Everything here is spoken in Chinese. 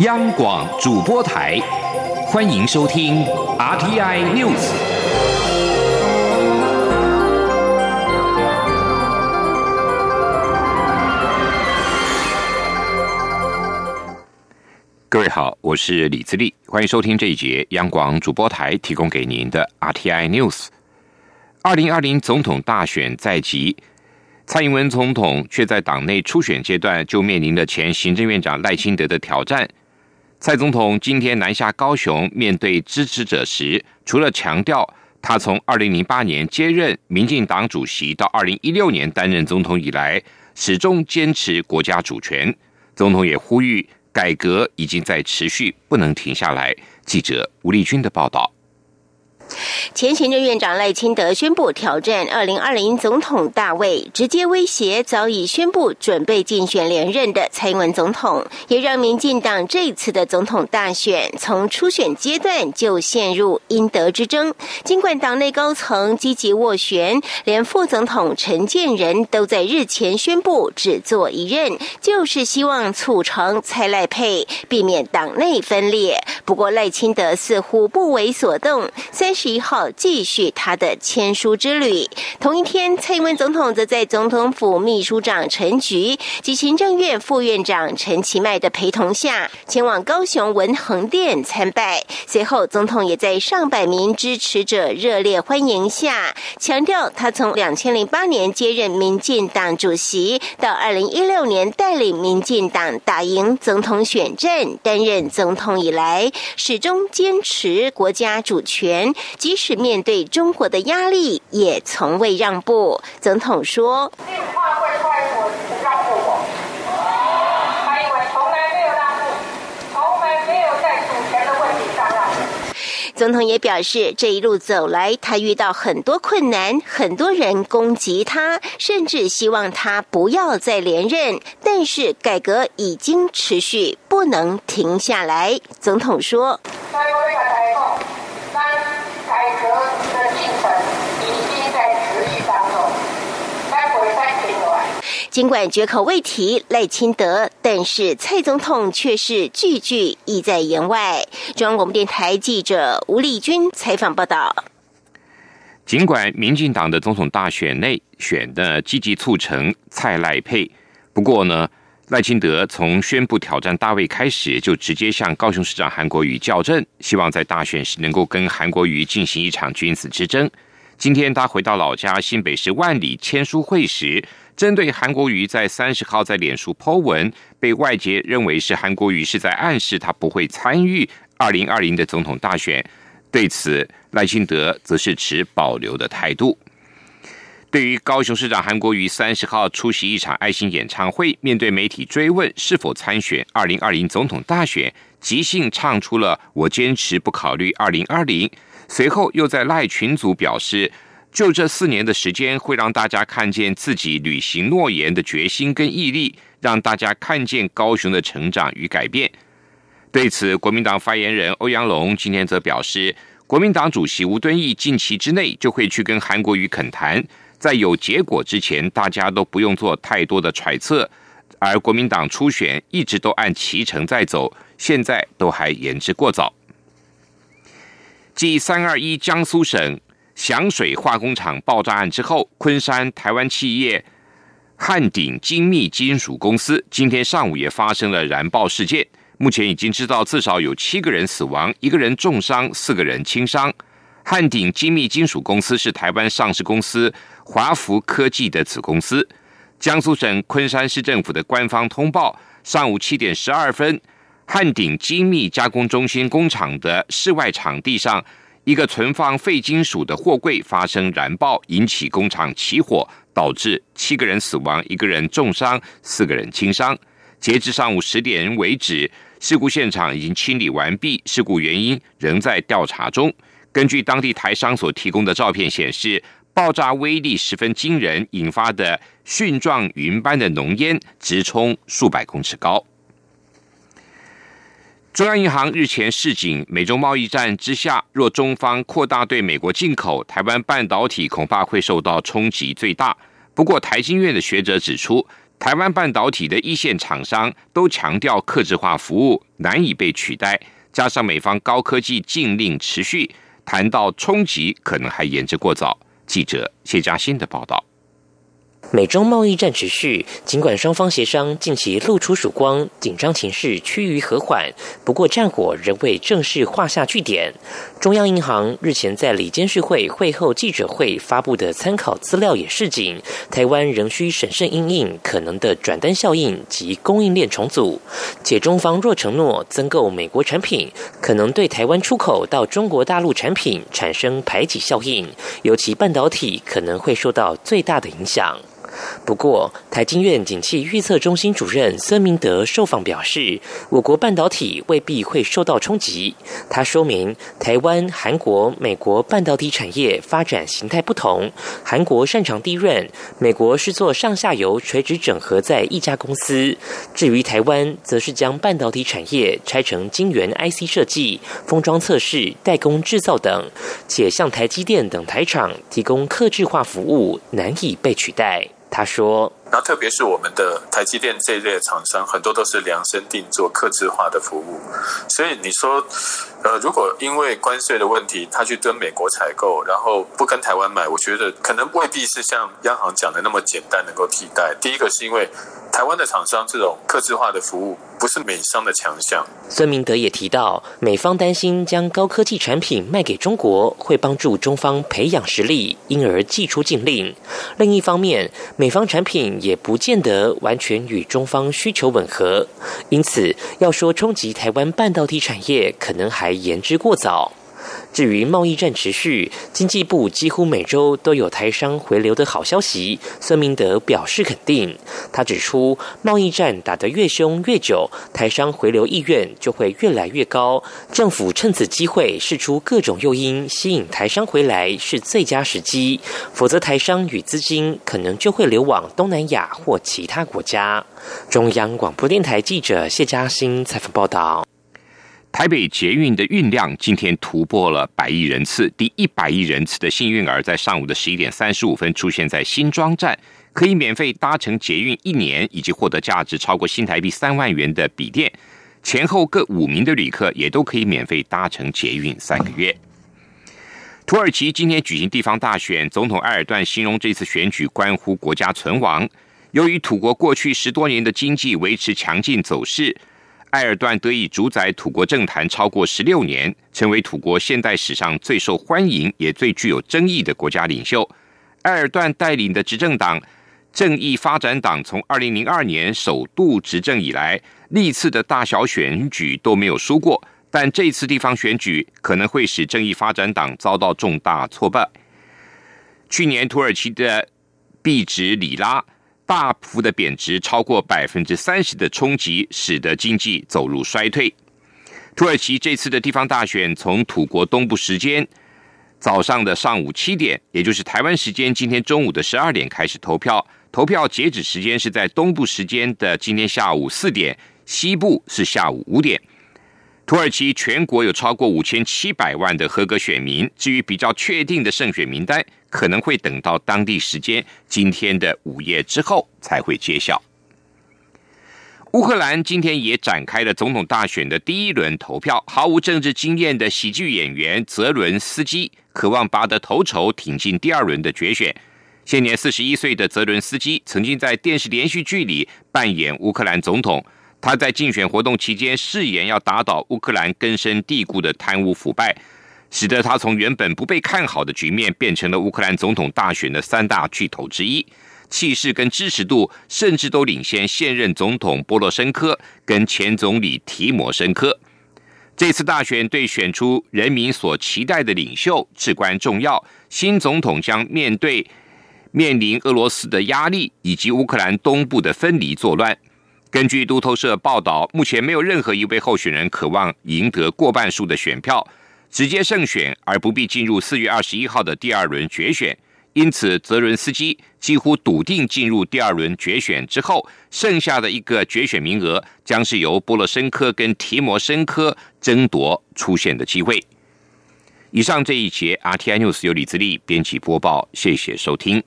央广主播台，欢迎收听 RTI News。各位好，我是李自立，欢迎收听这一节央广主播台提供给您的 RTI News。二零二零总统大选在即。蔡英文总统却在党内初选阶段就面临了前行政院长赖清德的挑战。蔡总统今天南下高雄面对支持者时，除了强调他从二零零八年接任民进党主席到二零一六年担任总统以来，始终坚持国家主权。总统也呼吁改革已经在持续，不能停下来。记者吴丽君的报道。前行政院长赖清德宣布挑战二零二零总统大位，直接威胁早已宣布准备竞选连任的蔡英文总统，也让民进党这次的总统大选从初选阶段就陷入应得之争。尽管党内高层积极斡旋，连副总统陈建仁都在日前宣布只做一任，就是希望促成蔡赖配，避免党内分裂。不过赖清德似乎不为所动，三。十一号继续他的签书之旅。同一天，蔡英文总统则在总统府秘书长陈菊及行政院副院长陈其迈的陪同下，前往高雄文恒殿参拜。随后，总统也在上百名支持者热烈欢迎下，强调他从两千零八年接任民进党主席，到二零一六年带领民进党打赢总统选战，担任总统以来，始终坚持国家主权。即使面对中国的压力，也从未让步。总统说：“，从来没有让步，从来没有在主权的问题上让。”总统也表示，这一路走来，他遇到很多困难，很多人攻击他，甚至希望他不要再连任。但是改革已经持续，不能停下来。总统说。尽管绝口未提赖清德，但是蔡总统却是句句意在言外。中央广播电台记者吴丽君采访报道。尽管民进党的总统大选内选的积极促成蔡赖配，不过呢，赖清德从宣布挑战大卫开始，就直接向高雄市长韩国瑜较阵，希望在大选时能够跟韩国瑜进行一场君子之争。今天他回到老家新北市万里签书会时。针对韩国瑜在三十号在脸书 Po 文，被外界认为是韩国瑜是在暗示他不会参与二零二零的总统大选，对此赖清德则是持保留的态度。对于高雄市长韩国瑜三十号出席一场爱心演唱会，面对媒体追问是否参选二零二零总统大选，即兴唱出了“我坚持不考虑二零二零”，随后又在赖群组表示。就这四年的时间，会让大家看见自己履行诺言的决心跟毅力，让大家看见高雄的成长与改变。对此，国民党发言人欧阳龙今天则表示，国民党主席吴敦义近期之内就会去跟韩国瑜恳谈，在有结果之前，大家都不用做太多的揣测。而国民党初选一直都按其程在走，现在都还言之过早。继三二一江苏省。响水化工厂爆炸案之后，昆山台湾企业汉鼎精密金属公司今天上午也发生了燃爆事件。目前已经知道至少有七个人死亡，一个人重伤，四个人轻伤。汉鼎精密金属公司是台湾上市公司华福科技的子公司。江苏省昆山市政府的官方通报：上午七点十二分，汉鼎精密加工中心工厂的室外场地上。一个存放废金属的货柜发生燃爆，引起工厂起火，导致七个人死亡，一个人重伤，四个人轻伤。截至上午十点为止，事故现场已经清理完毕，事故原因仍在调查中。根据当地台商所提供的照片显示，爆炸威力十分惊人，引发的蕈状云般的浓烟直冲数百公尺高。中央银行日前示警，美中贸易战之下，若中方扩大对美国进口，台湾半导体恐怕会受到冲击最大。不过，台经院的学者指出，台湾半导体的一线厂商都强调，客制化服务难以被取代，加上美方高科技禁令持续，谈到冲击可能还言之过早。记者谢嘉欣的报道。美中贸易战持续，尽管双方协商近期露出曙光，紧张情势趋于和缓，不过战火仍未正式画下句点。中央银行日前在里监事会会后记者会发布的参考资料也示警，台湾仍需审慎应应可能的转单效应及供应链重组。且中方若承诺增购美国产品，可能对台湾出口到中国大陆产品产生排挤效应，尤其半导体可能会受到最大的影响。不过，台经院景气预测中心主任孙明德受访表示，我国半导体未必会受到冲击。他说明，台湾、韩国、美国半导体产业发展形态不同，韩国擅长低润，美国是做上下游垂直整合在一家公司。至于台湾，则是将半导体产业拆成晶圆 IC 设计、封装测试、代工制造等，且向台积电等台厂提供客制化服务，难以被取代。他说。那特别是我们的台积电这一类的厂商，很多都是量身定做、客制化的服务。所以你说，呃，如果因为关税的问题，他去跟美国采购，然后不跟台湾买，我觉得可能未必是像央行讲的那么简单能够替代。第一个是因为台湾的厂商这种客制化的服务不是美商的强项。孙明德也提到，美方担心将高科技产品卖给中国，会帮助中方培养实力，因而寄出禁令。另一方面，美方产品。也不见得完全与中方需求吻合，因此要说冲击台湾半导体产业，可能还言之过早。至于贸易战持续，经济部几乎每周都有台商回流的好消息。孙明德表示肯定，他指出，贸易战打得越凶越久，台商回流意愿就会越来越高。政府趁此机会试出各种诱因，吸引台商回来是最佳时机。否则，台商与资金可能就会流往东南亚或其他国家。中央广播电台记者谢嘉欣采访报道。台北捷运的运量今天突破了百亿人次，第一百亿人次的幸运儿在上午的十一点三十五分出现在新庄站，可以免费搭乘捷运一年，以及获得价值超过新台币三万元的笔电。前后各五名的旅客也都可以免费搭乘捷运三个月。土耳其今天举行地方大选，总统埃尔段形容这次选举关乎国家存亡。由于土国过去十多年的经济维持强劲走势。埃尔段得以主宰土国政坛超过十六年，成为土国现代史上最受欢迎也最具有争议的国家领袖。埃尔段带领的执政党正义发展党从二零零二年首度执政以来，历次的大小选举都没有输过，但这次地方选举可能会使正义发展党遭到重大挫败。去年土耳其的币值里拉。大幅的贬值超过百分之三十的冲击，使得经济走入衰退。土耳其这次的地方大选从土国东部时间早上的上午七点，也就是台湾时间今天中午的十二点开始投票，投票截止时间是在东部时间的今天下午四点，西部是下午五点。土耳其全国有超过五千七百万的合格选民，至于比较确定的胜选名单。可能会等到当地时间今天的午夜之后才会揭晓。乌克兰今天也展开了总统大选的第一轮投票，毫无政治经验的喜剧演员泽伦斯基渴望拔得头筹，挺进第二轮的决选。现年四十一岁的泽伦斯基曾经在电视连续剧里扮演乌克兰总统，他在竞选活动期间誓言要打倒乌克兰根深蒂固的贪污腐败。使得他从原本不被看好的局面，变成了乌克兰总统大选的三大巨头之一，气势跟支持度甚至都领先现任总统波罗申科跟前总理提摩申科。这次大选对选出人民所期待的领袖至关重要。新总统将面对面临俄罗斯的压力以及乌克兰东部的分离作乱。根据路透社报道，目前没有任何一位候选人渴望赢得过半数的选票。直接胜选而不必进入四月二十一号的第二轮决选，因此泽伦斯基几乎笃定进入第二轮决选之后，剩下的一个决选名额将是由波罗申科跟提摩申科争夺出现的机会。以上这一节 RTI News 由李自力编辑播报，谢谢收听。